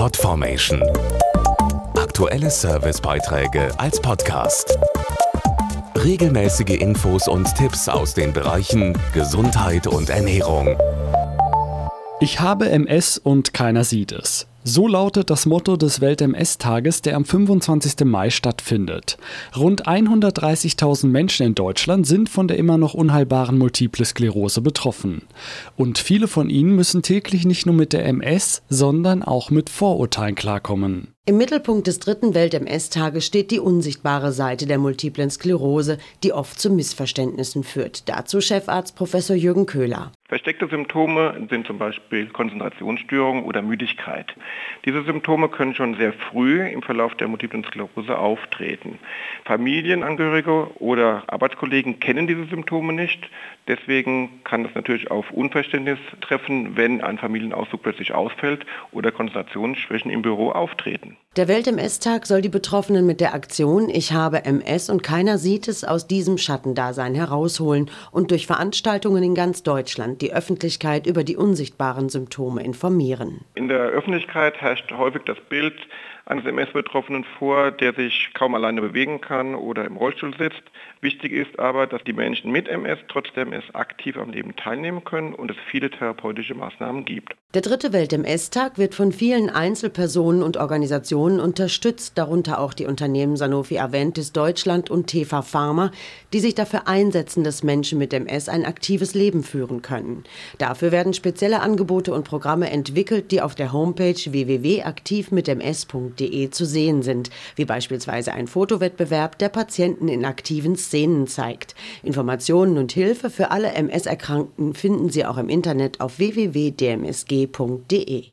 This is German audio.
Podformation. Aktuelle Servicebeiträge als Podcast. Regelmäßige Infos und Tipps aus den Bereichen Gesundheit und Ernährung. Ich habe MS und keiner sieht es. So lautet das Motto des Welt-MS-Tages, der am 25. Mai stattfindet. Rund 130.000 Menschen in Deutschland sind von der immer noch unheilbaren Multiple Sklerose betroffen. Und viele von ihnen müssen täglich nicht nur mit der MS, sondern auch mit Vorurteilen klarkommen. Im Mittelpunkt des dritten Welt-MS-Tages steht die unsichtbare Seite der multiplen Sklerose, die oft zu Missverständnissen führt. Dazu Chefarzt Professor Jürgen Köhler. Versteckte Symptome sind zum Beispiel Konzentrationsstörungen oder Müdigkeit. Diese Symptome können schon sehr früh im Verlauf der multiplen Sklerose auftreten. Familienangehörige oder Arbeitskollegen kennen diese Symptome nicht. Deswegen kann es natürlich auf Unverständnis treffen, wenn ein Familienausflug plötzlich ausfällt oder Konzentrationsschwächen im Büro auftreten. Der Welt-MS-Tag soll die Betroffenen mit der Aktion Ich habe MS und keiner sieht es aus diesem Schattendasein herausholen und durch Veranstaltungen in ganz Deutschland die Öffentlichkeit über die unsichtbaren Symptome informieren. In der Öffentlichkeit herrscht häufig das Bild eines MS-Betroffenen vor, der sich kaum alleine bewegen kann oder im Rollstuhl sitzt. Wichtig ist aber, dass die Menschen mit MS trotz der MS aktiv am Leben teilnehmen können und es viele therapeutische Maßnahmen gibt. Der dritte Welt-MS-Tag wird von vielen Einzelpersonen und Organisationen unterstützt, darunter auch die Unternehmen Sanofi Aventis Deutschland und TV Pharma, die sich dafür einsetzen, dass Menschen mit MS ein aktives Leben führen können. Dafür werden spezielle Angebote und Programme entwickelt, die auf der Homepage www.aktivmitms.de zu sehen sind, wie beispielsweise ein Fotowettbewerb, der Patienten in aktiven Szenen zeigt. Informationen und Hilfe für alle MS-Erkrankten finden Sie auch im Internet auf www.dmsg www.de